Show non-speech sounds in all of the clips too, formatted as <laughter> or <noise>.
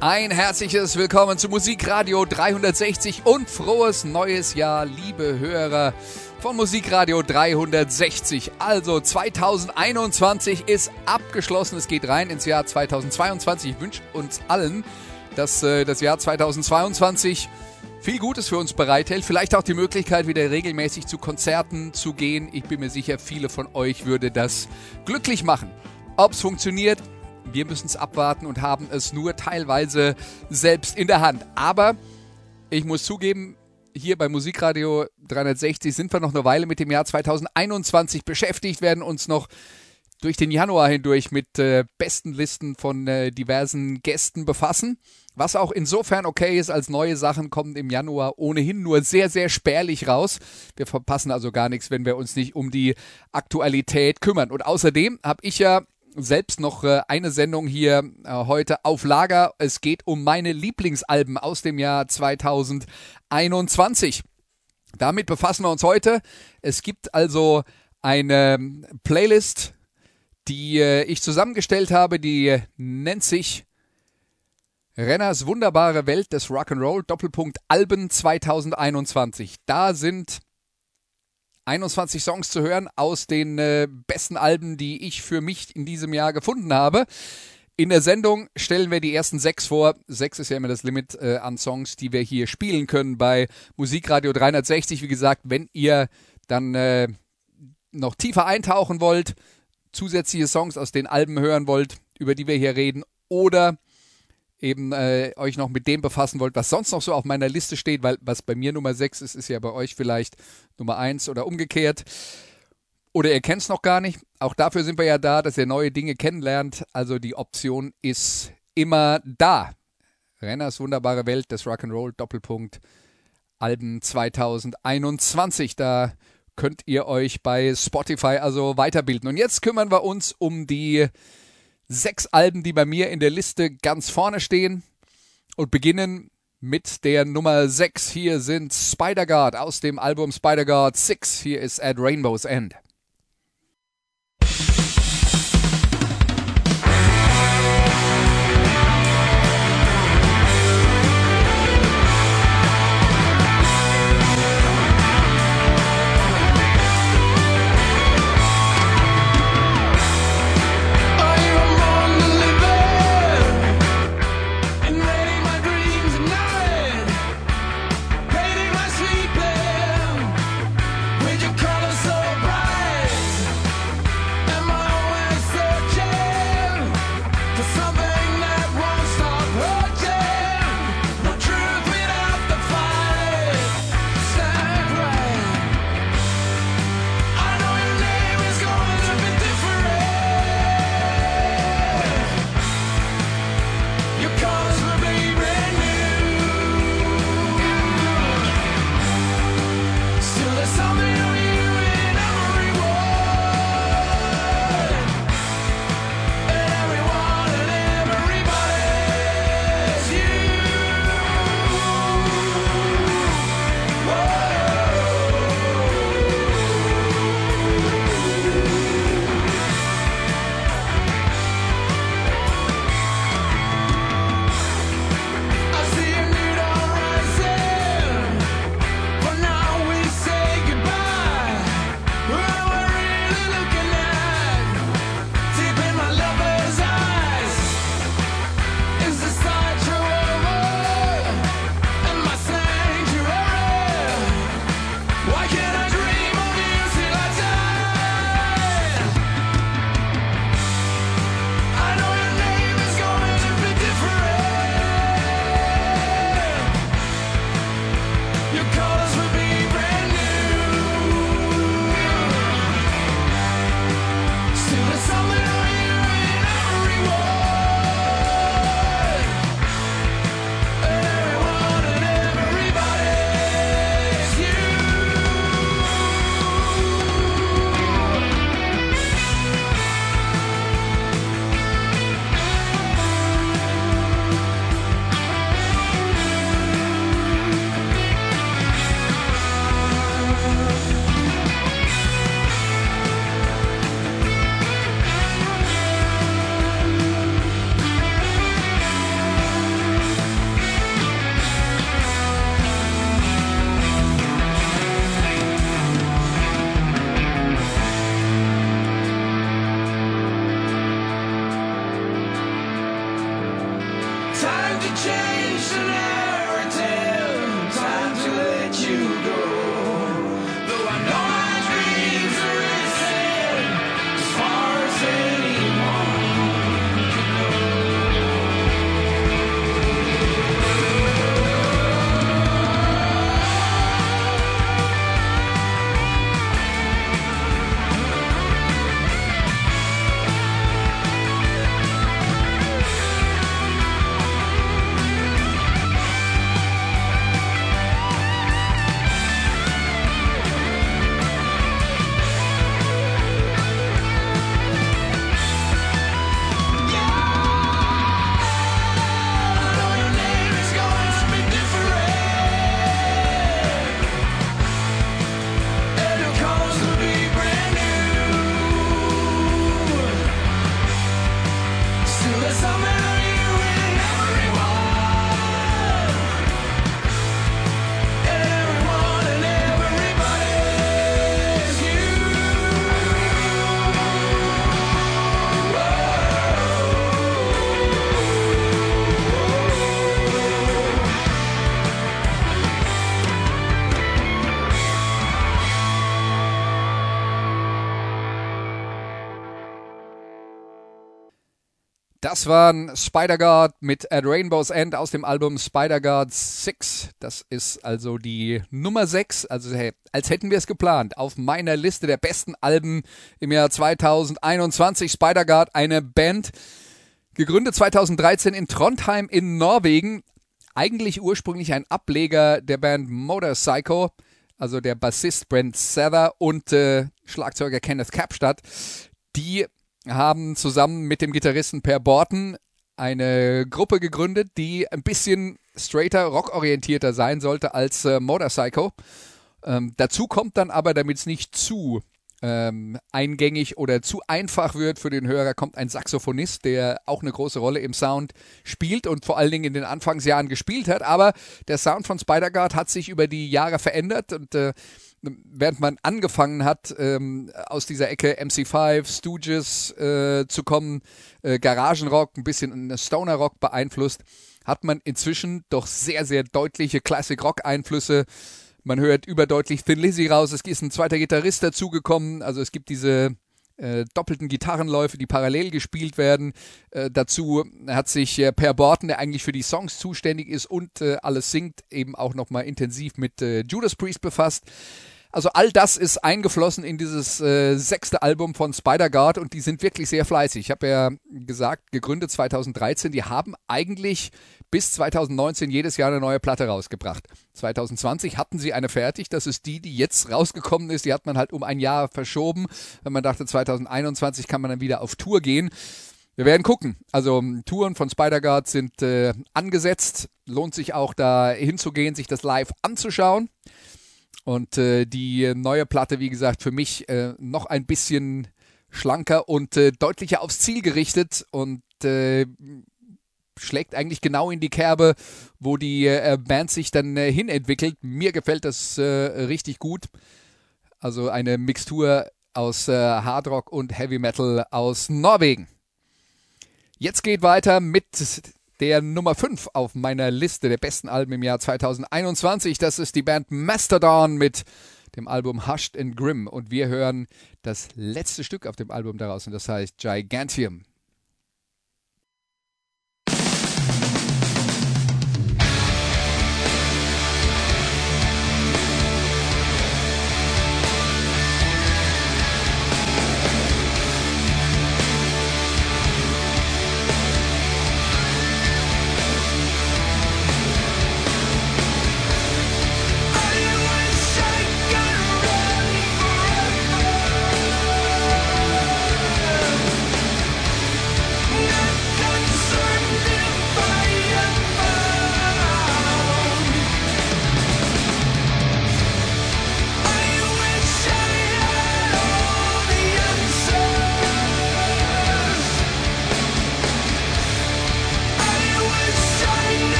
Ein herzliches Willkommen zu Musikradio 360 und frohes neues Jahr, liebe Hörer von Musikradio 360. Also 2021 ist abgeschlossen, es geht rein ins Jahr 2022. Ich wünsche uns allen, dass äh, das Jahr 2022 viel Gutes für uns bereithält. Vielleicht auch die Möglichkeit, wieder regelmäßig zu Konzerten zu gehen. Ich bin mir sicher, viele von euch würde das glücklich machen. Ob es funktioniert, wir müssen es abwarten und haben es nur teilweise selbst in der Hand. Aber ich muss zugeben, hier bei Musikradio 360 sind wir noch eine Weile mit dem Jahr 2021 beschäftigt, werden uns noch durch den Januar hindurch mit äh, besten Listen von äh, diversen Gästen befassen. Was auch insofern okay ist, als neue Sachen kommen im Januar ohnehin nur sehr, sehr spärlich raus. Wir verpassen also gar nichts, wenn wir uns nicht um die Aktualität kümmern. Und außerdem habe ich ja selbst noch äh, eine Sendung hier äh, heute auf Lager. Es geht um meine Lieblingsalben aus dem Jahr 2021. Damit befassen wir uns heute. Es gibt also eine Playlist, die äh, ich zusammengestellt habe, die nennt sich Renners wunderbare Welt des Rock'n'Roll Doppelpunkt Alben 2021. Da sind 21 Songs zu hören aus den äh, besten Alben, die ich für mich in diesem Jahr gefunden habe. In der Sendung stellen wir die ersten sechs vor. Sechs ist ja immer das Limit äh, an Songs, die wir hier spielen können bei Musikradio 360. Wie gesagt, wenn ihr dann äh, noch tiefer eintauchen wollt, zusätzliche Songs aus den Alben hören wollt, über die wir hier reden, oder eben äh, euch noch mit dem befassen wollt, was sonst noch so auf meiner Liste steht, weil was bei mir Nummer 6 ist, ist ja bei euch vielleicht Nummer 1 oder umgekehrt. Oder ihr kennt es noch gar nicht. Auch dafür sind wir ja da, dass ihr neue Dinge kennenlernt. Also die Option ist immer da. Renners wunderbare Welt des Rock'n'Roll Doppelpunkt Alben 2021. Da könnt ihr euch bei Spotify also weiterbilden. Und jetzt kümmern wir uns um die sechs Alben, die bei mir in der Liste ganz vorne stehen und beginnen mit der Nummer 6. Hier sind Spider-Guard aus dem Album Spider-Guard 6. Hier ist At Rainbow's End. Das waren Spider-God mit At Rainbow's End aus dem Album Spider-God 6. Das ist also die Nummer 6, also hey, als hätten wir es geplant. Auf meiner Liste der besten Alben im Jahr 2021. Spider-God, eine Band, gegründet 2013 in Trondheim in Norwegen. Eigentlich ursprünglich ein Ableger der Band Motorcycle, also der Bassist Brent Sether und äh, Schlagzeuger Kenneth Kapstadt. Die haben zusammen mit dem Gitarristen Per Borten eine Gruppe gegründet, die ein bisschen straighter, rockorientierter sein sollte als äh, Motorcycle. Ähm, dazu kommt dann aber, damit es nicht zu ähm, eingängig oder zu einfach wird für den Hörer, kommt ein Saxophonist, der auch eine große Rolle im Sound spielt und vor allen Dingen in den Anfangsjahren gespielt hat. Aber der Sound von Spider-Guard hat sich über die Jahre verändert und äh, während man angefangen hat, ähm, aus dieser Ecke MC5, Stooges äh, zu kommen, äh, Garagenrock, ein bisschen Stoner-Rock beeinflusst, hat man inzwischen doch sehr, sehr deutliche Classic-Rock-Einflüsse. Man hört überdeutlich Thin Lizzy raus, es ist ein zweiter Gitarrist dazugekommen, also es gibt diese äh, doppelten Gitarrenläufe, die parallel gespielt werden. Äh, dazu hat sich äh, Per Borten, der eigentlich für die Songs zuständig ist und äh, alles singt, eben auch nochmal intensiv mit äh, Judas Priest befasst. Also all das ist eingeflossen in dieses äh, sechste Album von Spider-God und die sind wirklich sehr fleißig. Ich habe ja gesagt, gegründet 2013, die haben eigentlich bis 2019 jedes Jahr eine neue Platte rausgebracht. 2020 hatten sie eine fertig, das ist die, die jetzt rausgekommen ist. Die hat man halt um ein Jahr verschoben, wenn man dachte, 2021 kann man dann wieder auf Tour gehen. Wir werden gucken. Also Touren von Spider-Guard sind äh, angesetzt. Lohnt sich auch da hinzugehen, sich das live anzuschauen. Und äh, die neue Platte, wie gesagt, für mich äh, noch ein bisschen schlanker und äh, deutlicher aufs Ziel gerichtet und äh, schlägt eigentlich genau in die Kerbe, wo die äh, Band sich dann äh, hinentwickelt. Mir gefällt das richtig gut. Also eine Mixtur aus Hard Rock und Heavy Metal aus Norwegen. Jetzt geht weiter mit der Nummer 5 auf meiner Liste der besten Alben im Jahr 2021. Das ist die Band Mastodon mit dem Album Hushed and Grim. Und wir hören das letzte Stück auf dem Album daraus und das heißt Gigantium.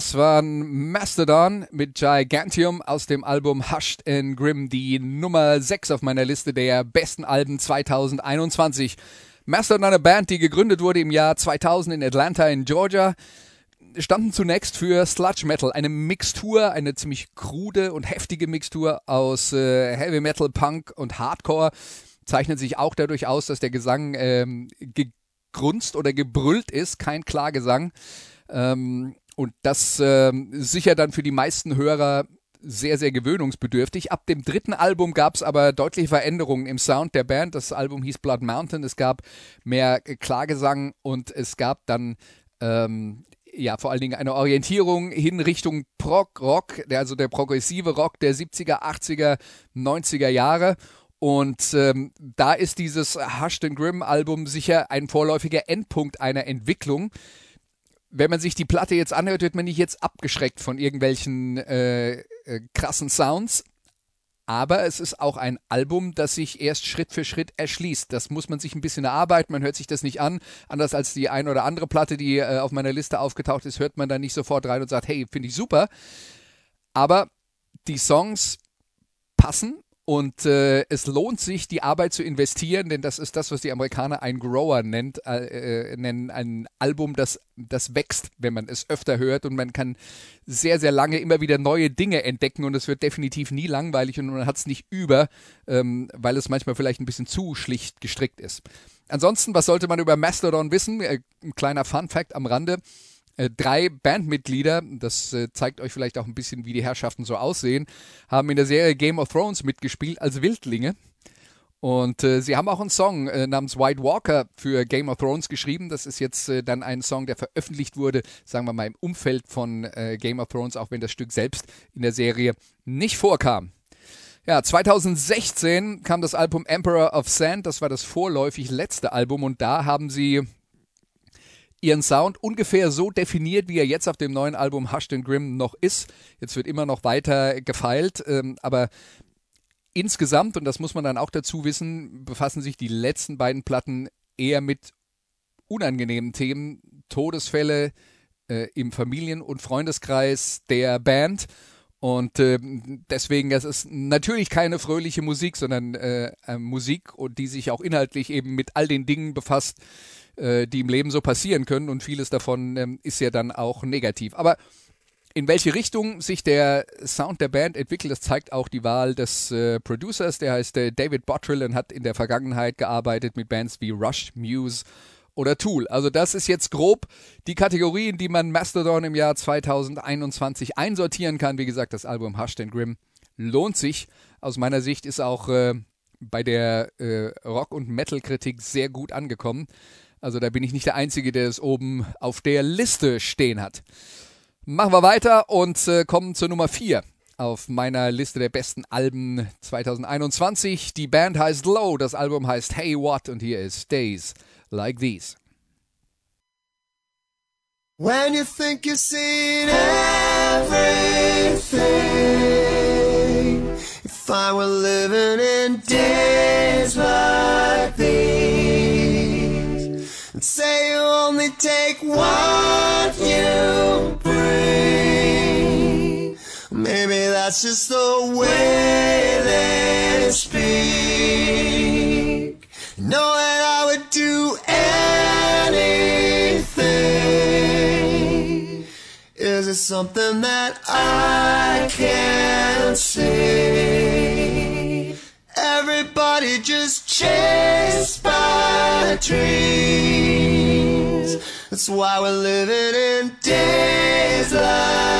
Das waren Mastodon mit Gigantium aus dem Album Hushed and Grim, die Nummer 6 auf meiner Liste der besten Alben 2021. Mastodon, eine Band, die gegründet wurde im Jahr 2000 in Atlanta in Georgia, standen zunächst für Sludge Metal, eine Mixtur, eine ziemlich krude und heftige Mixtur aus äh, Heavy Metal, Punk und Hardcore. Zeichnet sich auch dadurch aus, dass der Gesang ähm, gegrunzt oder gebrüllt ist, kein Klargesang. Ähm, und das äh, sicher dann für die meisten Hörer sehr, sehr gewöhnungsbedürftig. Ab dem dritten Album gab es aber deutliche Veränderungen im Sound der Band. Das Album hieß Blood Mountain. Es gab mehr Klagesang und es gab dann ähm, ja vor allen Dingen eine Orientierung hin Richtung Prog-Rock, also der progressive Rock der 70er, 80er, 90er Jahre. Und ähm, da ist dieses Hushed and Grim Album sicher ein vorläufiger Endpunkt einer Entwicklung wenn man sich die Platte jetzt anhört, wird man nicht jetzt abgeschreckt von irgendwelchen äh, äh, krassen Sounds. Aber es ist auch ein Album, das sich erst Schritt für Schritt erschließt. Das muss man sich ein bisschen erarbeiten. Man hört sich das nicht an. Anders als die ein oder andere Platte, die äh, auf meiner Liste aufgetaucht ist, hört man da nicht sofort rein und sagt, hey, finde ich super. Aber die Songs passen und äh, es lohnt sich, die Arbeit zu investieren, denn das ist das, was die Amerikaner ein Grower nennt, äh, äh, nennen, ein Album, das, das wächst, wenn man es öfter hört und man kann sehr, sehr lange immer wieder neue Dinge entdecken und es wird definitiv nie langweilig und man hat es nicht über, ähm, weil es manchmal vielleicht ein bisschen zu schlicht gestrickt ist. Ansonsten, was sollte man über Mastodon wissen? Äh, ein kleiner Fun Fact am Rande. Äh, drei Bandmitglieder, das äh, zeigt euch vielleicht auch ein bisschen, wie die Herrschaften so aussehen, haben in der Serie Game of Thrones mitgespielt als Wildlinge. Und äh, sie haben auch einen Song äh, namens White Walker für Game of Thrones geschrieben. Das ist jetzt äh, dann ein Song, der veröffentlicht wurde, sagen wir mal im Umfeld von äh, Game of Thrones, auch wenn das Stück selbst in der Serie nicht vorkam. Ja, 2016 kam das Album Emperor of Sand, das war das vorläufig letzte Album und da haben sie ihren Sound ungefähr so definiert, wie er jetzt auf dem neuen Album Hushed and Grim noch ist. Jetzt wird immer noch weiter gefeilt, ähm, aber insgesamt, und das muss man dann auch dazu wissen, befassen sich die letzten beiden Platten eher mit unangenehmen Themen, Todesfälle äh, im Familien- und Freundeskreis der Band. Und äh, deswegen, das ist natürlich keine fröhliche Musik, sondern äh, Musik, die sich auch inhaltlich eben mit all den Dingen befasst, äh, die im Leben so passieren können und vieles davon ähm, ist ja dann auch negativ. Aber in welche Richtung sich der Sound der Band entwickelt, das zeigt auch die Wahl des äh, Producers. Der heißt äh, David Bottrill und hat in der Vergangenheit gearbeitet mit Bands wie Rush, Muse oder Tool. Also das ist jetzt grob die Kategorien, die man Mastodon im Jahr 2021 einsortieren kann. Wie gesagt, das Album Hushed and Grim lohnt sich. Aus meiner Sicht ist auch äh, bei der äh, Rock- und Metal-Kritik sehr gut angekommen. Also da bin ich nicht der Einzige, der es oben auf der Liste stehen hat. Machen wir weiter und äh, kommen zur Nummer 4 auf meiner Liste der besten Alben 2021. Die Band heißt Low, das Album heißt Hey What und hier ist Days Like These. When you think you've seen everything, if I were living in days like these. Say you only take what you bring. Maybe that's just the way they speak. Know that I would do anything. Is it something that I can't That's why we're living in days like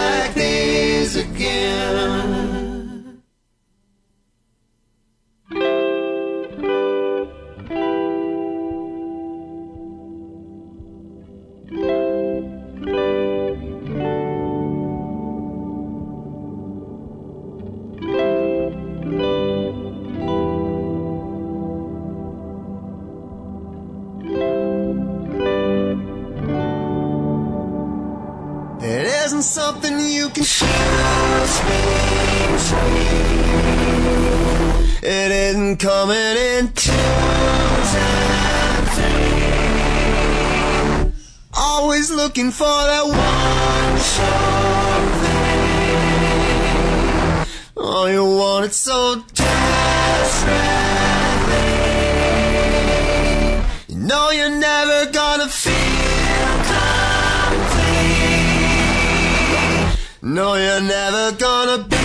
No, you're never gonna be.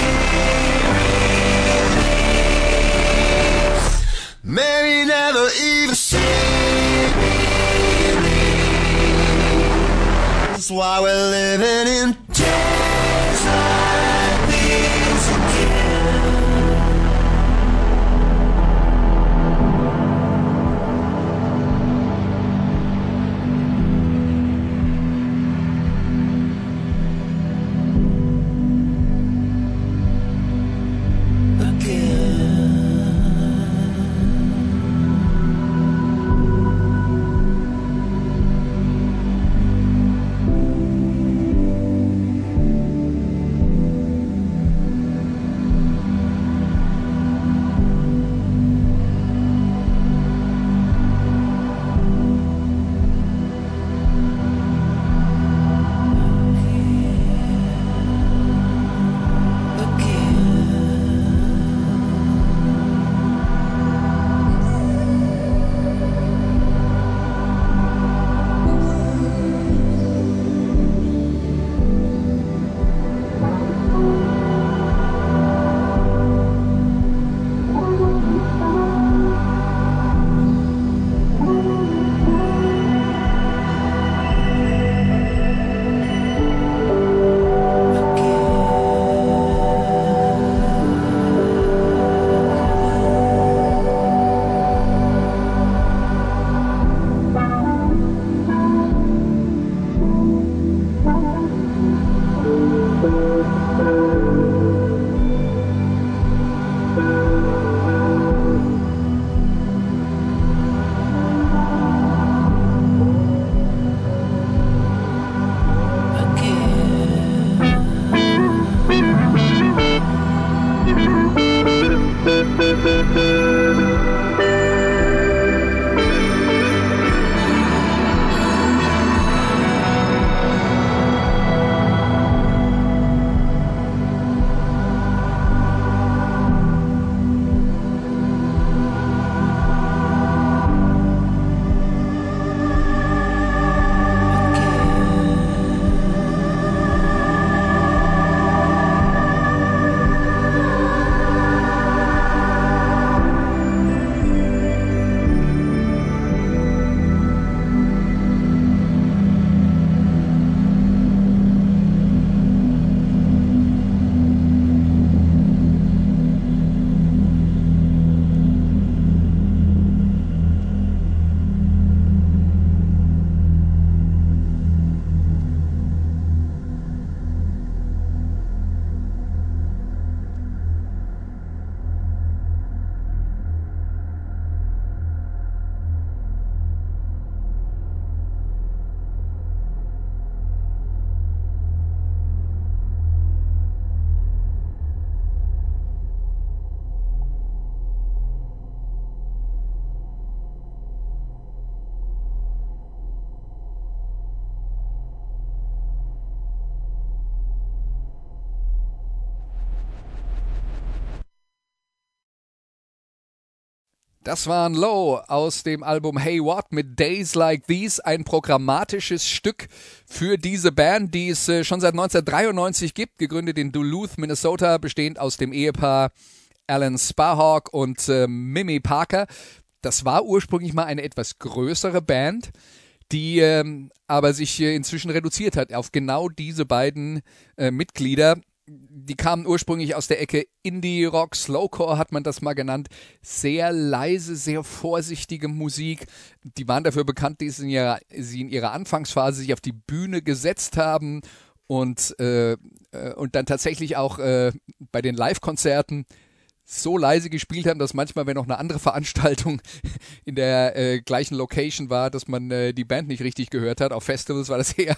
Maybe never even see me. That's why we're living in Das waren Low aus dem Album Hey What mit Days Like These, ein programmatisches Stück für diese Band, die es äh, schon seit 1993 gibt, gegründet in Duluth, Minnesota, bestehend aus dem Ehepaar Alan Sparhawk und äh, Mimi Parker. Das war ursprünglich mal eine etwas größere Band, die ähm, aber sich äh, inzwischen reduziert hat auf genau diese beiden äh, Mitglieder die kamen ursprünglich aus der Ecke Indie Rock, Slowcore hat man das mal genannt. Sehr leise, sehr vorsichtige Musik. Die waren dafür bekannt, dass sie in ihrer, sie in ihrer Anfangsphase sich auf die Bühne gesetzt haben und, äh, äh, und dann tatsächlich auch äh, bei den Live-Konzerten so leise gespielt haben, dass manchmal, wenn noch eine andere Veranstaltung <laughs> in der äh, gleichen Location war, dass man äh, die Band nicht richtig gehört hat. Auf Festivals war das <laughs> eher,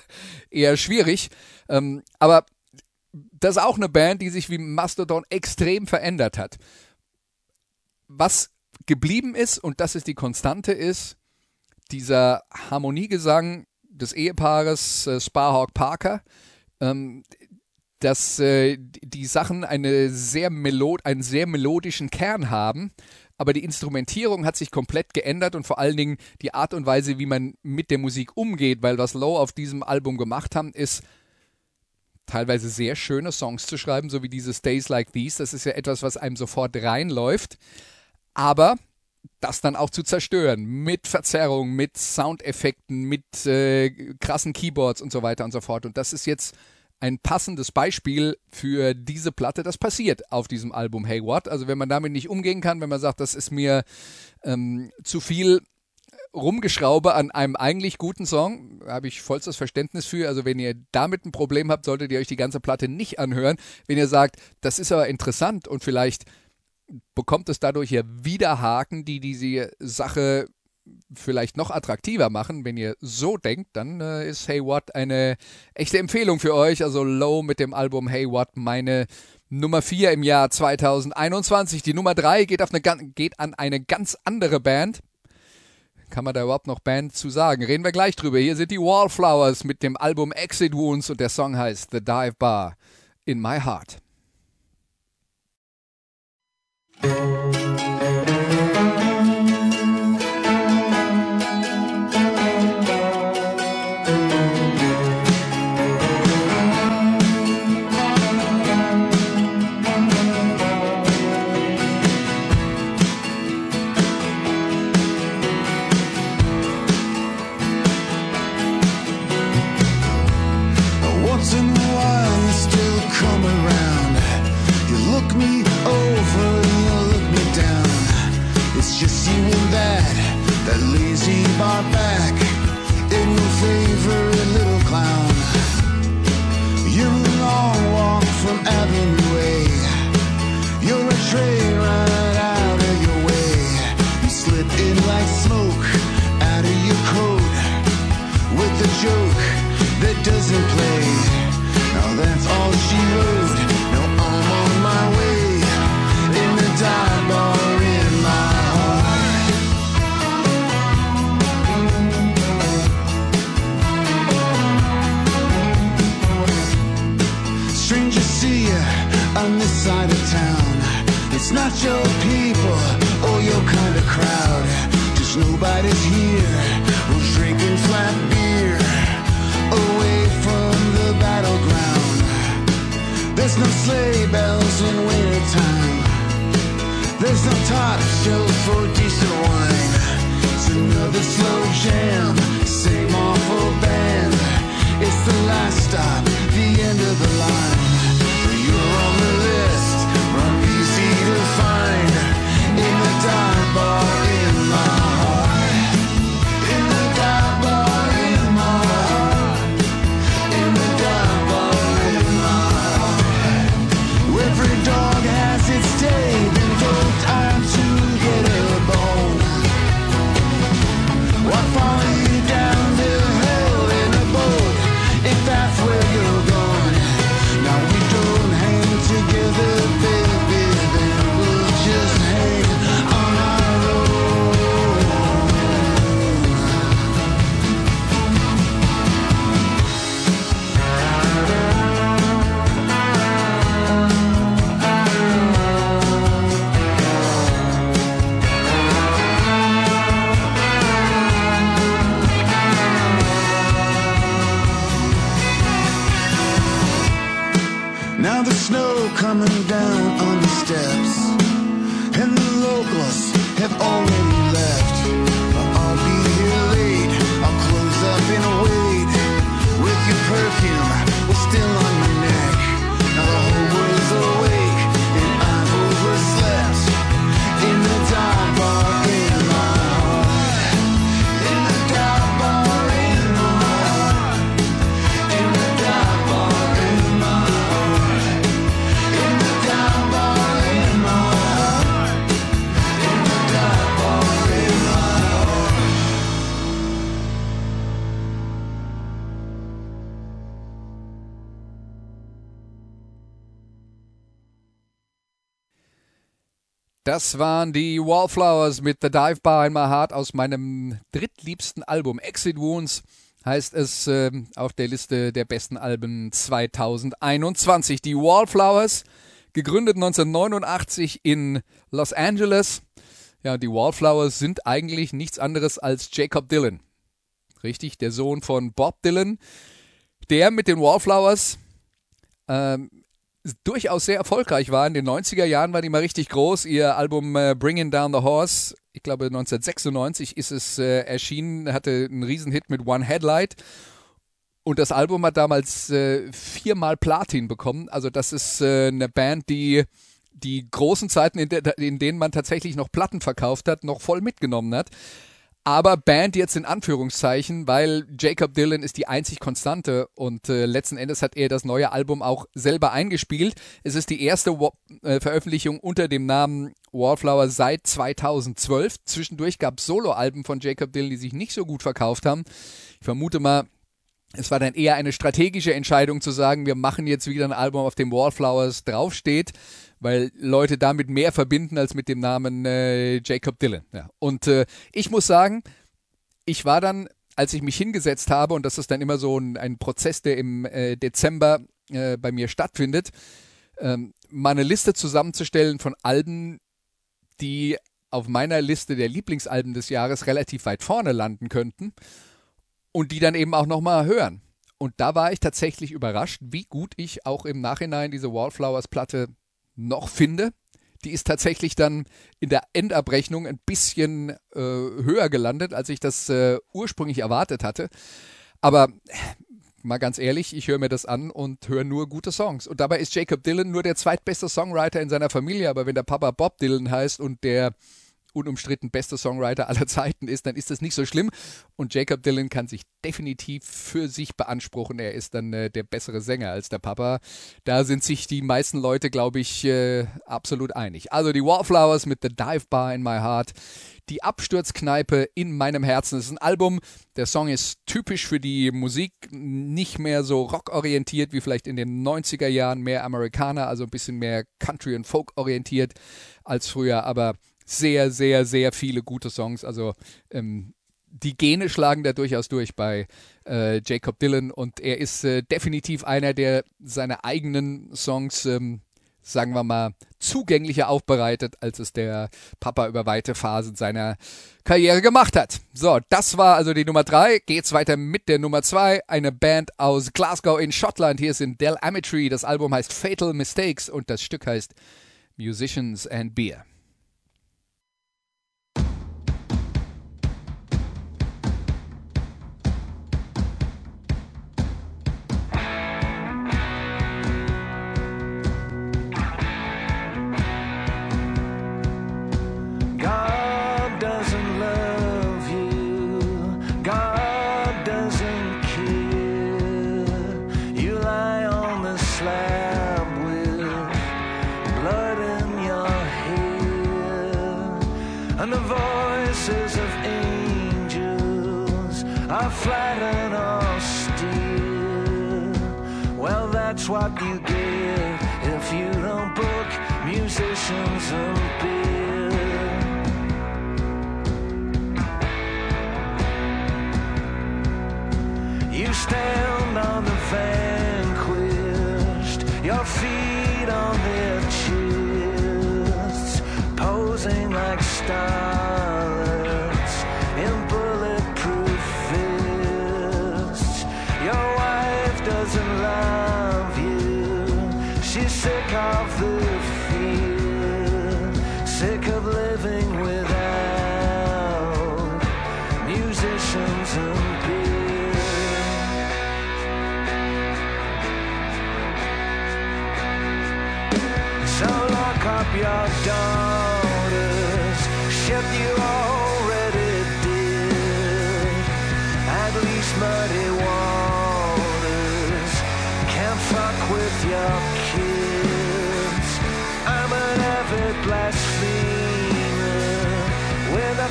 eher schwierig. Ähm, aber das ist auch eine Band, die sich wie Mastodon extrem verändert hat. Was geblieben ist, und das ist die Konstante ist, dieser Harmoniegesang, des Ehepaares äh, Sparhawk Parker, ähm, dass äh, die Sachen eine sehr einen sehr melodischen Kern haben, aber die Instrumentierung hat sich komplett geändert und vor allen Dingen die Art und Weise, wie man mit der Musik umgeht, weil was Low auf diesem Album gemacht haben, ist teilweise sehr schöne Songs zu schreiben, so wie dieses Days Like These. Das ist ja etwas, was einem sofort reinläuft. Aber das dann auch zu zerstören mit Verzerrung, mit Soundeffekten, mit äh, krassen Keyboards und so weiter und so fort. Und das ist jetzt ein passendes Beispiel für diese Platte. Das passiert auf diesem Album Hey What. Also wenn man damit nicht umgehen kann, wenn man sagt, das ist mir ähm, zu viel Rumgeschraube an einem eigentlich guten Song, habe ich vollstes Verständnis für. Also wenn ihr damit ein Problem habt, solltet ihr euch die ganze Platte nicht anhören. Wenn ihr sagt, das ist aber interessant und vielleicht bekommt es dadurch ja wieder Haken, die diese Sache vielleicht noch attraktiver machen. Wenn ihr so denkt, dann äh, ist Hey What eine echte Empfehlung für euch. Also Low mit dem Album Hey What meine Nummer 4 im Jahr 2021. Die Nummer 3 geht, geht an eine ganz andere Band. Kann man da überhaupt noch Band zu sagen? Reden wir gleich drüber. Hier sind die Wallflowers mit dem Album Exit Wounds und der Song heißt The Dive Bar in My Heart. back in your favorite little clown. You're a long walk from Avenue A. You're a train right out of your way. You slip in like smoke out of your coat with a joke that doesn't. on this side of town. It's not your people or your kind of crowd. Just nobody's here. We're drinking flat beer away from the battleground. There's no sleigh bells in wintertime. There's no top show for decent wine. It's another slow jam, same awful band. It's the last stop, the end of the line on the list, run easy to find in the dark. Das waren die Wallflowers mit The Dive Bar in My Heart aus meinem drittliebsten Album Exit Wounds. heißt es äh, auf der Liste der besten Alben 2021. Die Wallflowers, gegründet 1989 in Los Angeles. Ja, die Wallflowers sind eigentlich nichts anderes als Jacob Dylan. Richtig, der Sohn von Bob Dylan, der mit den Wallflowers ähm, durchaus sehr erfolgreich war. In den 90er Jahren war die mal richtig groß. Ihr Album äh, Bringing Down the Horse, ich glaube 1996 ist es äh, erschienen, hatte einen Riesenhit mit One Headlight. Und das Album hat damals äh, viermal Platin bekommen. Also das ist äh, eine Band, die die großen Zeiten, in, de in denen man tatsächlich noch Platten verkauft hat, noch voll mitgenommen hat aber Band jetzt in Anführungszeichen, weil Jacob Dylan ist die einzig Konstante und äh, letzten Endes hat er das neue Album auch selber eingespielt. Es ist die erste Wa äh, Veröffentlichung unter dem Namen Wallflower seit 2012. Zwischendurch gab es Soloalben von Jacob Dylan, die sich nicht so gut verkauft haben. Ich vermute mal, es war dann eher eine strategische Entscheidung zu sagen, wir machen jetzt wieder ein Album, auf dem Wallflowers draufsteht weil Leute damit mehr verbinden als mit dem Namen äh, Jacob Dylan. Ja. Und äh, ich muss sagen, ich war dann, als ich mich hingesetzt habe, und das ist dann immer so ein, ein Prozess, der im äh, Dezember äh, bei mir stattfindet, ähm, meine Liste zusammenzustellen von Alben, die auf meiner Liste der Lieblingsalben des Jahres relativ weit vorne landen könnten und die dann eben auch nochmal hören. Und da war ich tatsächlich überrascht, wie gut ich auch im Nachhinein diese Wallflowers Platte noch finde. Die ist tatsächlich dann in der Endabrechnung ein bisschen äh, höher gelandet, als ich das äh, ursprünglich erwartet hatte. Aber mal ganz ehrlich, ich höre mir das an und höre nur gute Songs. Und dabei ist Jacob Dylan nur der zweitbeste Songwriter in seiner Familie. Aber wenn der Papa Bob Dylan heißt und der unumstritten beste Songwriter aller Zeiten ist, dann ist das nicht so schlimm. Und Jacob Dylan kann sich definitiv für sich beanspruchen. Er ist dann äh, der bessere Sänger als der Papa. Da sind sich die meisten Leute, glaube ich, äh, absolut einig. Also die Wallflowers mit The Dive Bar in My Heart. Die Absturzkneipe in meinem Herzen. Das ist ein Album. Der Song ist typisch für die Musik, nicht mehr so rockorientiert wie vielleicht in den 90er Jahren, mehr Amerikaner, also ein bisschen mehr Country und Folk orientiert als früher, aber sehr, sehr, sehr viele gute Songs. Also ähm, die Gene schlagen da durchaus durch bei äh, Jacob Dylan und er ist äh, definitiv einer, der seine eigenen Songs, ähm, sagen wir mal, zugänglicher aufbereitet, als es der Papa über weite Phasen seiner Karriere gemacht hat. So, das war also die Nummer drei. Geht's weiter mit der Nummer zwei. Eine Band aus Glasgow in Schottland. Hier ist in Del Ametry. Das Album heißt Fatal Mistakes und das Stück heißt Musicians and Beer.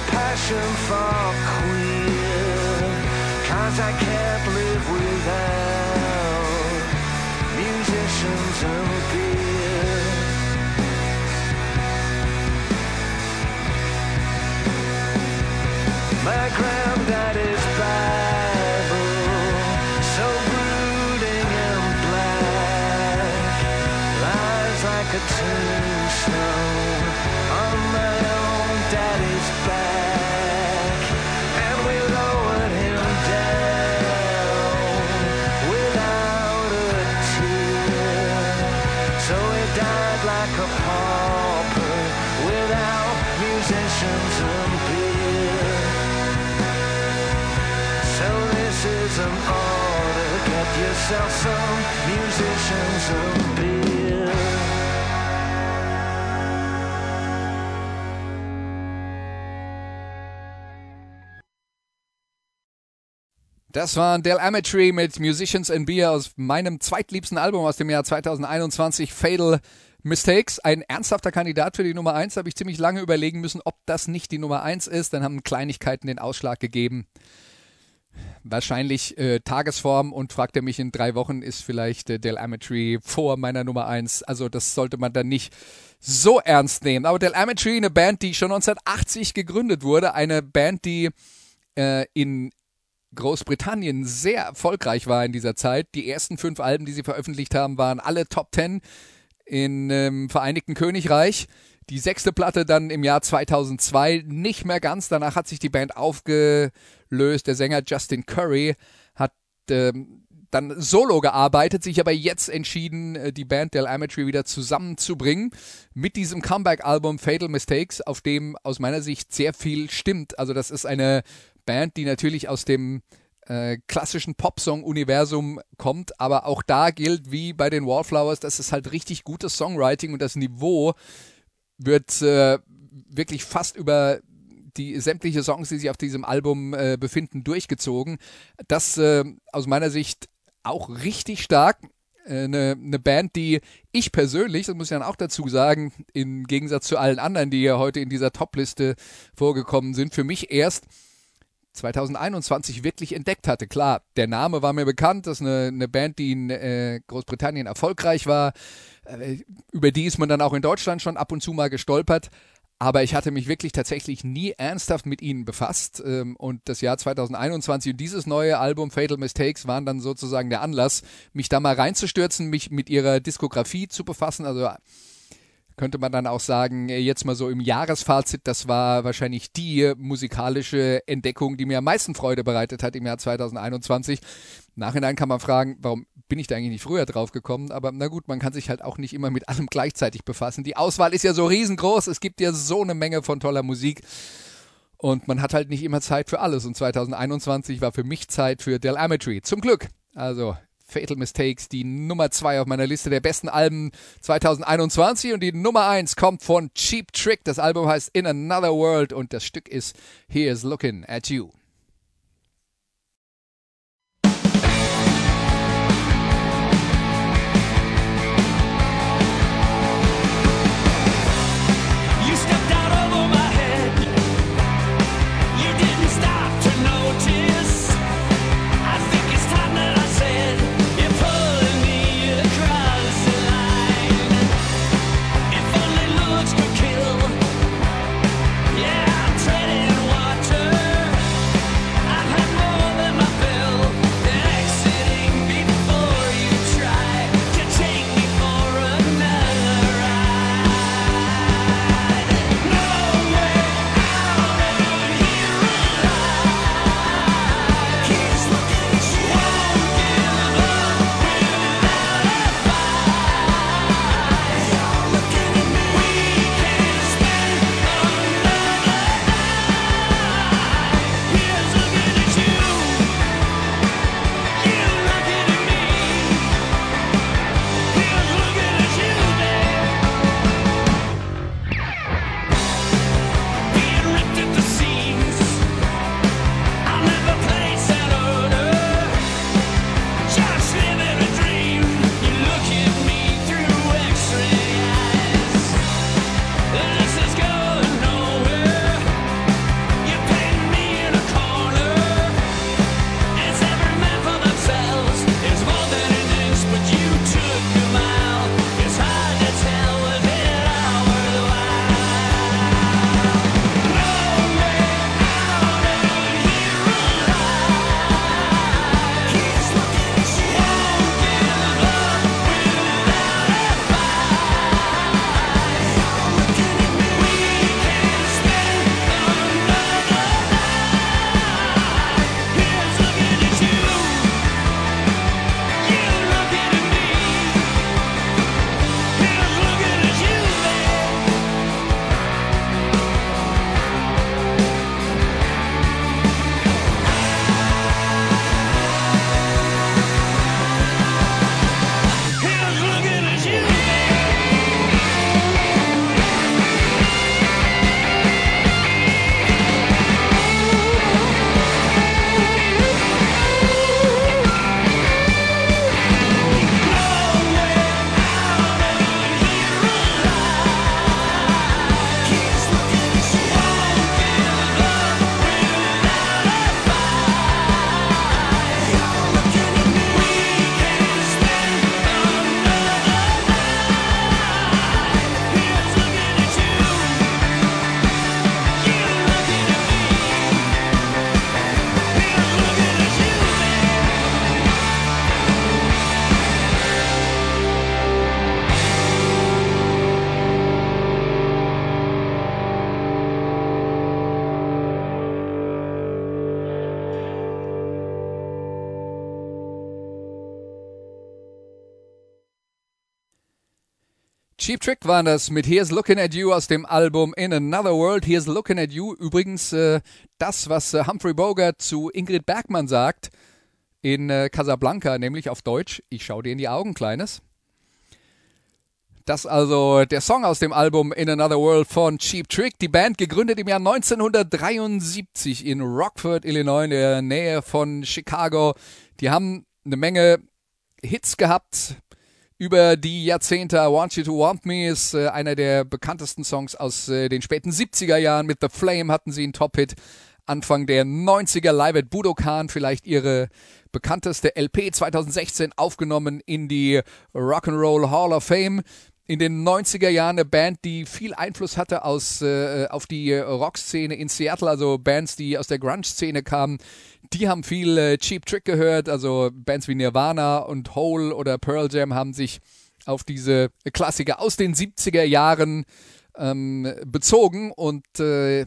Passion for queer. Cause I can't live without musicians and beer. My granddaddy's Das war Del Ametry mit Musicians and Beer aus meinem zweitliebsten Album aus dem Jahr 2021, Fatal Mistakes. Ein ernsthafter Kandidat für die Nummer 1, habe ich ziemlich lange überlegen müssen, ob das nicht die Nummer 1 ist. Dann haben Kleinigkeiten den Ausschlag gegeben. Wahrscheinlich äh, Tagesform und fragt er mich in drei Wochen, ist vielleicht äh, Del Ametry vor meiner Nummer 1. Also das sollte man dann nicht so ernst nehmen. Aber Del Ametry, eine Band, die schon 1980 gegründet wurde, eine Band, die äh, in Großbritannien sehr erfolgreich war in dieser Zeit. Die ersten fünf Alben, die sie veröffentlicht haben, waren alle Top Ten in ähm, Vereinigten Königreich. Die sechste Platte dann im Jahr 2002 nicht mehr ganz. Danach hat sich die Band aufgelöst. Der Sänger Justin Curry hat ähm, dann solo gearbeitet, sich aber jetzt entschieden, äh, die Band Del Ametry wieder zusammenzubringen mit diesem Comeback-Album Fatal Mistakes, auf dem aus meiner Sicht sehr viel stimmt. Also das ist eine Band, die natürlich aus dem äh, klassischen Popsong-Universum kommt, aber auch da gilt wie bei den Wallflowers, das ist halt richtig gutes Songwriting und das Niveau wird äh, wirklich fast über die sämtliche Songs, die sich auf diesem Album äh, befinden, durchgezogen. Das äh, aus meiner Sicht auch richtig stark. Eine, äh, eine Band, die ich persönlich, das muss ich dann auch dazu sagen, im Gegensatz zu allen anderen, die ja heute in dieser Top-Liste vorgekommen sind, für mich erst 2021 wirklich entdeckt hatte. Klar, der Name war mir bekannt, das ist eine, eine Band, die in äh, Großbritannien erfolgreich war. Äh, über die ist man dann auch in Deutschland schon ab und zu mal gestolpert. Aber ich hatte mich wirklich tatsächlich nie ernsthaft mit ihnen befasst. Ähm, und das Jahr 2021 und dieses neue Album Fatal Mistakes waren dann sozusagen der Anlass, mich da mal reinzustürzen, mich mit ihrer Diskografie zu befassen. Also könnte man dann auch sagen, äh, jetzt mal so im Jahresfazit, das war wahrscheinlich die musikalische Entdeckung, die mir am meisten Freude bereitet hat im Jahr 2021. Nachhinein kann man fragen, warum bin ich da eigentlich nicht früher drauf gekommen? Aber na gut, man kann sich halt auch nicht immer mit allem gleichzeitig befassen. Die Auswahl ist ja so riesengroß, es gibt ja so eine Menge von toller Musik. Und man hat halt nicht immer Zeit für alles. Und 2021 war für mich Zeit für Del Ametry. Zum Glück. Also Fatal Mistakes, die Nummer 2 auf meiner Liste der besten Alben 2021 und die Nummer 1 kommt von Cheap Trick. Das Album heißt In Another World und das Stück ist Here's Looking at You. Cheap Trick waren das mit Here's Looking at You aus dem Album In Another World. Here's Looking at You. Übrigens äh, das, was äh, Humphrey Bogart zu Ingrid Bergmann sagt in äh, Casablanca, nämlich auf Deutsch, ich schau dir in die Augen, Kleines. Das also der Song aus dem Album In Another World von Cheap Trick. Die Band gegründet im Jahr 1973 in Rockford, Illinois, in der Nähe von Chicago. Die haben eine Menge Hits gehabt über die Jahrzehnte. I Want You to Want Me ist äh, einer der bekanntesten Songs aus äh, den späten 70er Jahren. Mit The Flame hatten sie einen Top-Hit. Anfang der 90er Live at Budokan vielleicht ihre bekannteste LP 2016 aufgenommen in die Rock'n'Roll Hall of Fame in den 90er Jahren eine Band, die viel Einfluss hatte aus, äh, auf die Rockszene in Seattle, also Bands, die aus der Grunge-Szene kamen. Die haben viel äh, Cheap Trick gehört, also Bands wie Nirvana und Hole oder Pearl Jam haben sich auf diese Klassiker aus den 70er Jahren ähm, bezogen und äh,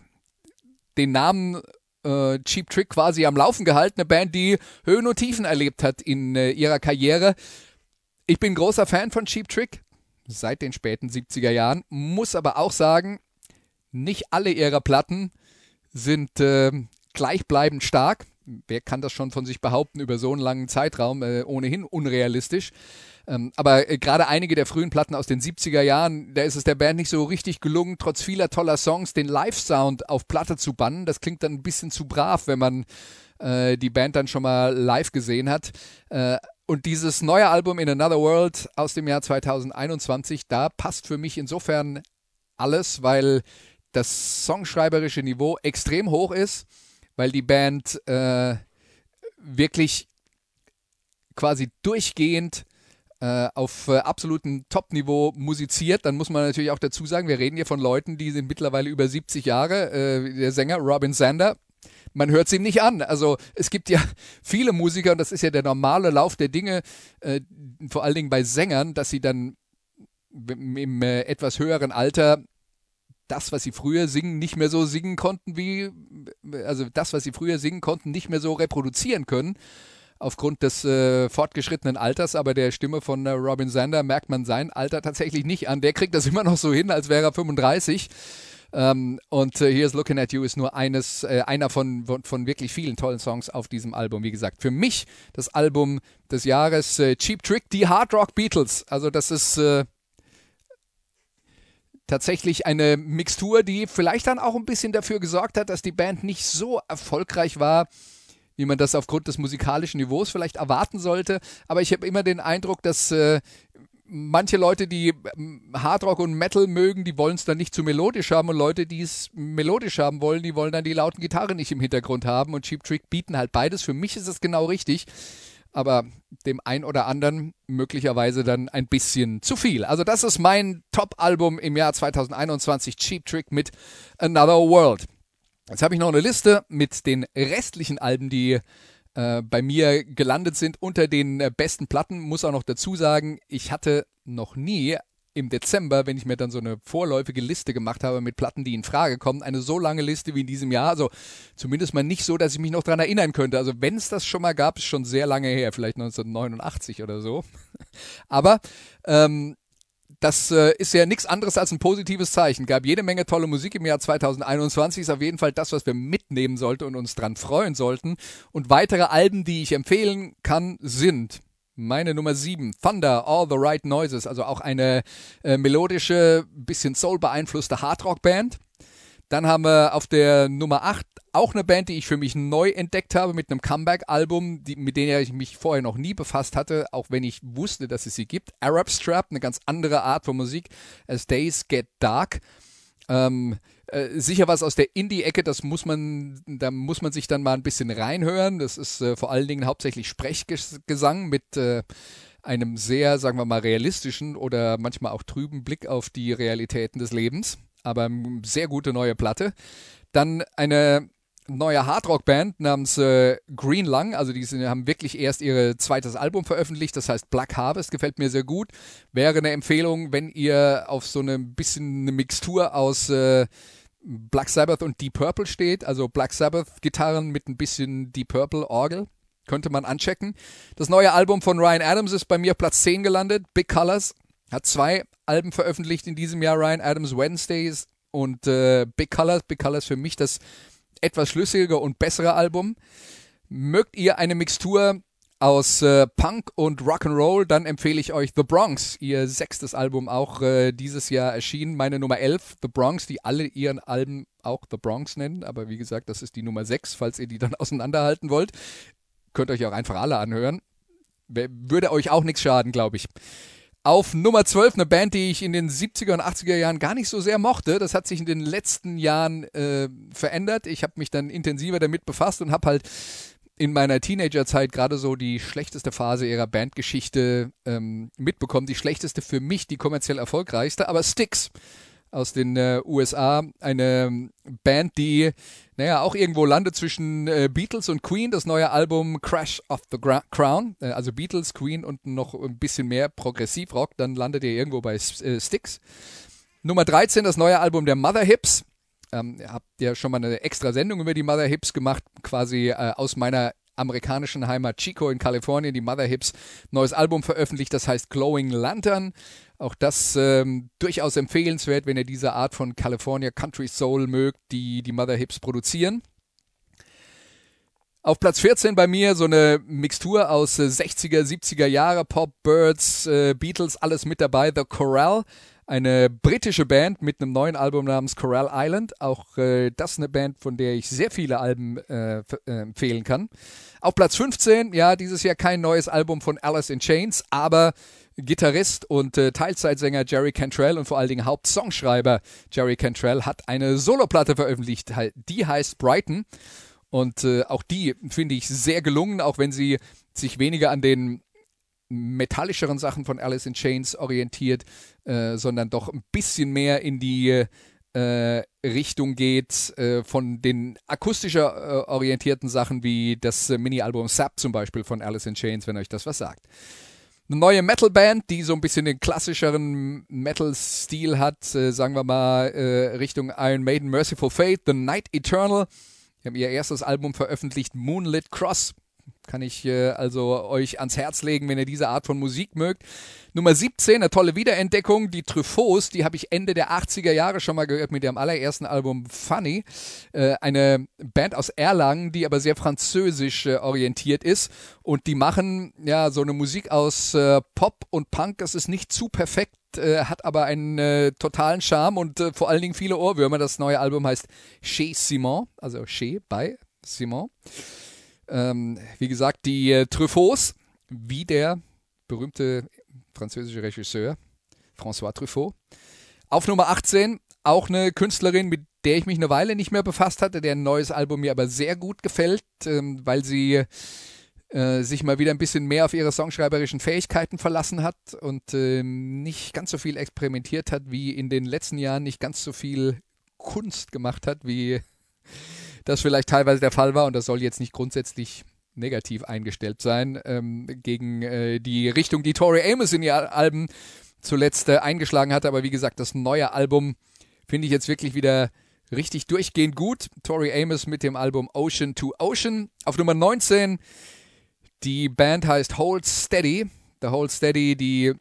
den Namen äh, Cheap Trick quasi am Laufen gehalten. Eine Band, die Höhen und Tiefen erlebt hat in äh, ihrer Karriere. Ich bin großer Fan von Cheap Trick seit den späten 70er Jahren. Muss aber auch sagen, nicht alle ihrer Platten sind äh, gleichbleibend stark. Wer kann das schon von sich behaupten über so einen langen Zeitraum? Äh, ohnehin unrealistisch. Ähm, aber äh, gerade einige der frühen Platten aus den 70er Jahren, da ist es der Band nicht so richtig gelungen, trotz vieler toller Songs den Live-Sound auf Platte zu bannen. Das klingt dann ein bisschen zu brav, wenn man äh, die Band dann schon mal live gesehen hat. Äh, und dieses neue Album In Another World aus dem Jahr 2021, da passt für mich insofern alles, weil das songschreiberische Niveau extrem hoch ist, weil die Band äh, wirklich quasi durchgehend äh, auf äh, absolutem Top-Niveau musiziert, dann muss man natürlich auch dazu sagen, wir reden hier von Leuten, die sind mittlerweile über 70 Jahre. Äh, der Sänger Robin Zander, man hört es ihm nicht an. Also es gibt ja <laughs> viele Musiker, und das ist ja der normale Lauf der Dinge, äh, vor allen Dingen bei Sängern, dass sie dann im äh, etwas höheren Alter das, was sie früher singen, nicht mehr so singen konnten wie, also das, was sie früher singen konnten, nicht mehr so reproduzieren können aufgrund des äh, fortgeschrittenen Alters, aber der Stimme von äh, Robin Zander merkt man sein Alter tatsächlich nicht an. Der kriegt das <laughs> immer noch so hin, als wäre er 35. Ähm, und äh, Here's Looking at You ist nur eines, äh, einer von, von, von, wirklich vielen tollen Songs auf diesem Album. Wie gesagt, für mich das Album des Jahres äh, Cheap Trick, die Hard Rock Beatles. Also das ist äh, tatsächlich eine Mixtur, die vielleicht dann auch ein bisschen dafür gesorgt hat, dass die Band nicht so erfolgreich war, wie man das aufgrund des musikalischen Niveaus vielleicht erwarten sollte. Aber ich habe immer den Eindruck, dass äh, manche Leute, die ähm, Hardrock und Metal mögen, die wollen es dann nicht zu melodisch haben und Leute, die es melodisch haben wollen, die wollen dann die lauten Gitarren nicht im Hintergrund haben und Cheap Trick bieten halt beides. Für mich ist es genau richtig, aber dem ein oder anderen möglicherweise dann ein bisschen zu viel. Also das ist mein Top-Album im Jahr 2021, Cheap Trick mit Another World. Jetzt habe ich noch eine Liste mit den restlichen Alben, die äh, bei mir gelandet sind unter den äh, besten Platten. Muss auch noch dazu sagen, ich hatte noch nie im Dezember, wenn ich mir dann so eine vorläufige Liste gemacht habe mit Platten, die in Frage kommen, eine so lange Liste wie in diesem Jahr. Also zumindest mal nicht so, dass ich mich noch daran erinnern könnte. Also wenn es das schon mal gab, ist schon sehr lange her, vielleicht 1989 oder so. <laughs> Aber ähm, das äh, ist ja nichts anderes als ein positives Zeichen. Gab jede Menge tolle Musik im Jahr 2021. Ist auf jeden Fall das, was wir mitnehmen sollten und uns dran freuen sollten. Und weitere Alben, die ich empfehlen kann, sind meine Nummer 7, Thunder, All the Right Noises, also auch eine äh, melodische, bisschen Soul beeinflusste Hardrock-Band. Dann haben wir auf der Nummer 8 auch eine Band, die ich für mich neu entdeckt habe mit einem Comeback-Album, mit dem ich mich vorher noch nie befasst hatte, auch wenn ich wusste, dass es sie gibt. Arab Strap, eine ganz andere Art von Musik. As Days Get Dark. Ähm, äh, sicher was aus der Indie-Ecke, das muss man, da muss man sich dann mal ein bisschen reinhören. Das ist äh, vor allen Dingen hauptsächlich Sprechgesang mit äh, einem sehr, sagen wir mal, realistischen oder manchmal auch trüben Blick auf die Realitäten des Lebens aber sehr gute neue Platte. Dann eine neue Hardrock-Band namens äh, Green Lung, also die sind, haben wirklich erst ihr zweites Album veröffentlicht, das heißt Black Harvest, gefällt mir sehr gut. Wäre eine Empfehlung, wenn ihr auf so eine bisschen eine Mixtur aus äh, Black Sabbath und Deep Purple steht, also Black Sabbath Gitarren mit ein bisschen Deep Purple Orgel, könnte man anchecken. Das neue Album von Ryan Adams ist bei mir Platz 10 gelandet, Big Colors hat zwei Alben veröffentlicht in diesem Jahr, Ryan Adams Wednesdays und äh, Big Colors. Big Colors für mich das etwas schlüssige und bessere Album. Mögt ihr eine Mixtur aus äh, Punk und Rock'n'Roll, dann empfehle ich euch The Bronx, ihr sechstes Album auch äh, dieses Jahr erschienen, meine Nummer 11, The Bronx, die alle ihren Alben auch The Bronx nennen, aber wie gesagt, das ist die Nummer 6, falls ihr die dann <laughs> auseinanderhalten wollt. Könnt euch auch einfach alle anhören. Würde euch auch nichts schaden, glaube ich. Auf Nummer 12 eine Band, die ich in den 70er und 80er Jahren gar nicht so sehr mochte. Das hat sich in den letzten Jahren äh, verändert. Ich habe mich dann intensiver damit befasst und habe halt in meiner Teenagerzeit gerade so die schlechteste Phase ihrer Bandgeschichte ähm, mitbekommen. Die schlechteste für mich, die kommerziell erfolgreichste, aber Styx aus den äh, USA. Eine Band, die, naja, auch irgendwo landet zwischen äh, Beatles und Queen. Das neue Album Crash of the Gra Crown, äh, also Beatles, Queen und noch ein bisschen mehr Progressivrock. Dann landet ihr irgendwo bei äh, Styx. Nummer 13, das neue Album der Mother Hips. Ähm, habt ja schon mal eine extra Sendung über die Mother Hips gemacht, quasi äh, aus meiner amerikanischen Heimat Chico in Kalifornien, die Mother Hips, neues Album veröffentlicht, das heißt Glowing Lantern. Auch das ähm, durchaus empfehlenswert, wenn ihr diese Art von California Country Soul mögt, die die Mother Hips produzieren. Auf Platz 14 bei mir so eine Mixtur aus äh, 60er, 70er Jahre, Pop, Birds, äh, Beatles, alles mit dabei. The Corral, eine britische Band mit einem neuen Album namens Coral Island. Auch äh, das eine Band, von der ich sehr viele Alben äh, äh, empfehlen kann. Auf Platz 15, ja, dieses Jahr kein neues Album von Alice in Chains, aber Gitarrist und äh, Teilzeitsänger Jerry Cantrell und vor allen Dingen Hauptsongschreiber Jerry Cantrell hat eine Soloplatte veröffentlicht, die heißt Brighton. Und äh, auch die finde ich sehr gelungen, auch wenn sie sich weniger an den metallischeren Sachen von Alice in Chains orientiert, äh, sondern doch ein bisschen mehr in die äh, Richtung geht äh, von den akustischer äh, orientierten Sachen wie das äh, Mini-Album Sap zum Beispiel von Alice in Chains, wenn euch das was sagt. Eine neue Metal-Band, die so ein bisschen den klassischeren Metal-Stil hat, äh, sagen wir mal Richtung Iron Maiden, Merciful Fate, The Night Eternal. Die haben ihr erstes Album veröffentlicht, Moonlit Cross. Kann ich äh, also euch ans Herz legen, wenn ihr diese Art von Musik mögt. Nummer 17, eine tolle Wiederentdeckung, die Truffauts, die habe ich Ende der 80er Jahre schon mal gehört mit ihrem allerersten Album Funny. Äh, eine Band aus Erlangen, die aber sehr französisch äh, orientiert ist. Und die machen ja so eine Musik aus äh, Pop und Punk. Das ist nicht zu perfekt, äh, hat aber einen äh, totalen Charme und äh, vor allen Dingen viele Ohrwürmer. Das neue Album heißt Chez Simon, also Chez bei Simon. Ähm, wie gesagt, die äh, Truffauts, wie der berühmte französische Regisseur François Truffaut. Auf Nummer 18 auch eine Künstlerin, mit der ich mich eine Weile nicht mehr befasst hatte, deren neues Album mir aber sehr gut gefällt, ähm, weil sie äh, sich mal wieder ein bisschen mehr auf ihre songschreiberischen Fähigkeiten verlassen hat und äh, nicht ganz so viel experimentiert hat wie in den letzten Jahren, nicht ganz so viel Kunst gemacht hat wie das vielleicht teilweise der Fall war und das soll jetzt nicht grundsätzlich negativ eingestellt sein ähm, gegen äh, die Richtung, die Tori Amos in ihr Alben zuletzt äh, eingeschlagen hatte. Aber wie gesagt, das neue Album finde ich jetzt wirklich wieder richtig durchgehend gut. Tori Amos mit dem Album Ocean to Ocean. Auf Nummer 19, die Band heißt Hold Steady. The Hold Steady, die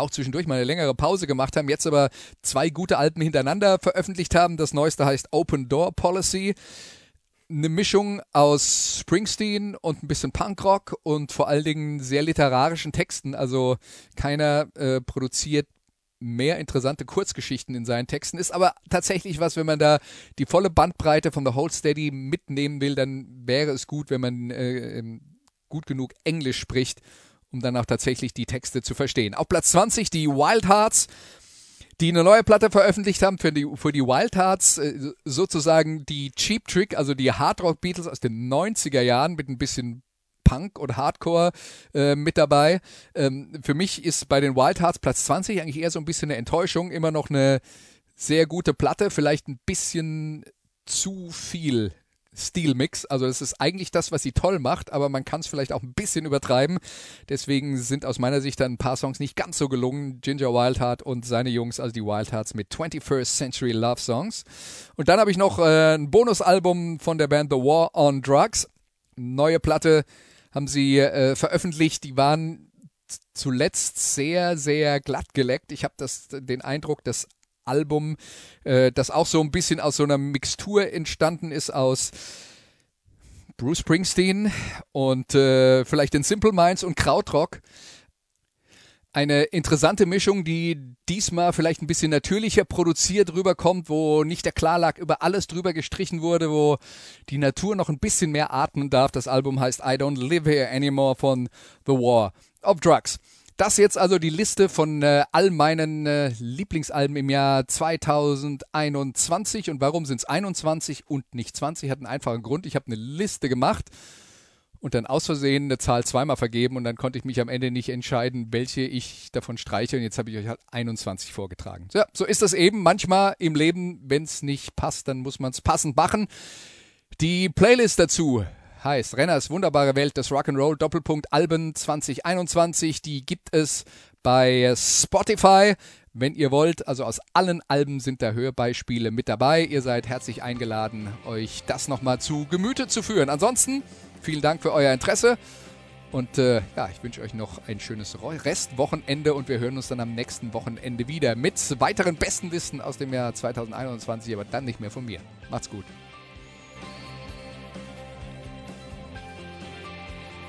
auch zwischendurch mal eine längere Pause gemacht haben, jetzt aber zwei gute Alben hintereinander veröffentlicht haben. Das neueste heißt Open Door Policy. Eine Mischung aus Springsteen und ein bisschen Punkrock und vor allen Dingen sehr literarischen Texten. Also keiner äh, produziert mehr interessante Kurzgeschichten in seinen Texten. Ist aber tatsächlich was, wenn man da die volle Bandbreite von The Whole Steady mitnehmen will, dann wäre es gut, wenn man äh, ähm, gut genug Englisch spricht, um dann auch tatsächlich die Texte zu verstehen. Auf Platz 20 die Wild Hearts, die eine neue Platte veröffentlicht haben für die, für die Wild Hearts, äh, sozusagen die Cheap Trick, also die Hard Rock Beatles aus den 90er Jahren mit ein bisschen Punk und Hardcore äh, mit dabei. Ähm, für mich ist bei den Wild Hearts Platz 20 eigentlich eher so ein bisschen eine Enttäuschung, immer noch eine sehr gute Platte, vielleicht ein bisschen zu viel Stilmix. Also es ist eigentlich das, was sie toll macht, aber man kann es vielleicht auch ein bisschen übertreiben. Deswegen sind aus meiner Sicht dann ein paar Songs nicht ganz so gelungen. Ginger Wildheart und seine Jungs, also die Wildhearts mit 21st Century Love Songs. Und dann habe ich noch äh, ein Bonusalbum von der Band The War on Drugs. Neue Platte haben sie äh, veröffentlicht. Die waren zuletzt sehr, sehr glatt geleckt. Ich habe den Eindruck, das Album, äh, das auch so ein bisschen aus so einer Mixtur entstanden ist aus Bruce Springsteen und äh, vielleicht den Simple Minds und Krautrock eine interessante Mischung, die diesmal vielleicht ein bisschen natürlicher produziert rüberkommt, wo nicht der Klarlack über alles drüber gestrichen wurde, wo die Natur noch ein bisschen mehr atmen darf. Das Album heißt I Don't Live Here Anymore von The War of Drugs. Das jetzt also die Liste von äh, all meinen äh, Lieblingsalben im Jahr 2021. Und warum sind es 21 und nicht 20? Hat einen einfachen Grund. Ich habe eine Liste gemacht und dann aus Versehen eine Zahl zweimal vergeben und dann konnte ich mich am Ende nicht entscheiden, welche ich davon streiche und jetzt habe ich euch halt 21 vorgetragen. So, so ist das eben manchmal im Leben, wenn es nicht passt, dann muss man es passend machen. Die Playlist dazu heißt Renners wunderbare Welt des Rock'n'Roll Doppelpunkt Alben 2021, die gibt es bei Spotify. Wenn ihr wollt, also aus allen Alben sind da Hörbeispiele mit dabei. Ihr seid herzlich eingeladen, euch das nochmal zu Gemüte zu führen. Ansonsten Vielen Dank für euer Interesse. Und äh, ja, ich wünsche euch noch ein schönes Restwochenende und wir hören uns dann am nächsten Wochenende wieder mit weiteren besten Listen aus dem Jahr 2021, aber dann nicht mehr von mir. Macht's gut.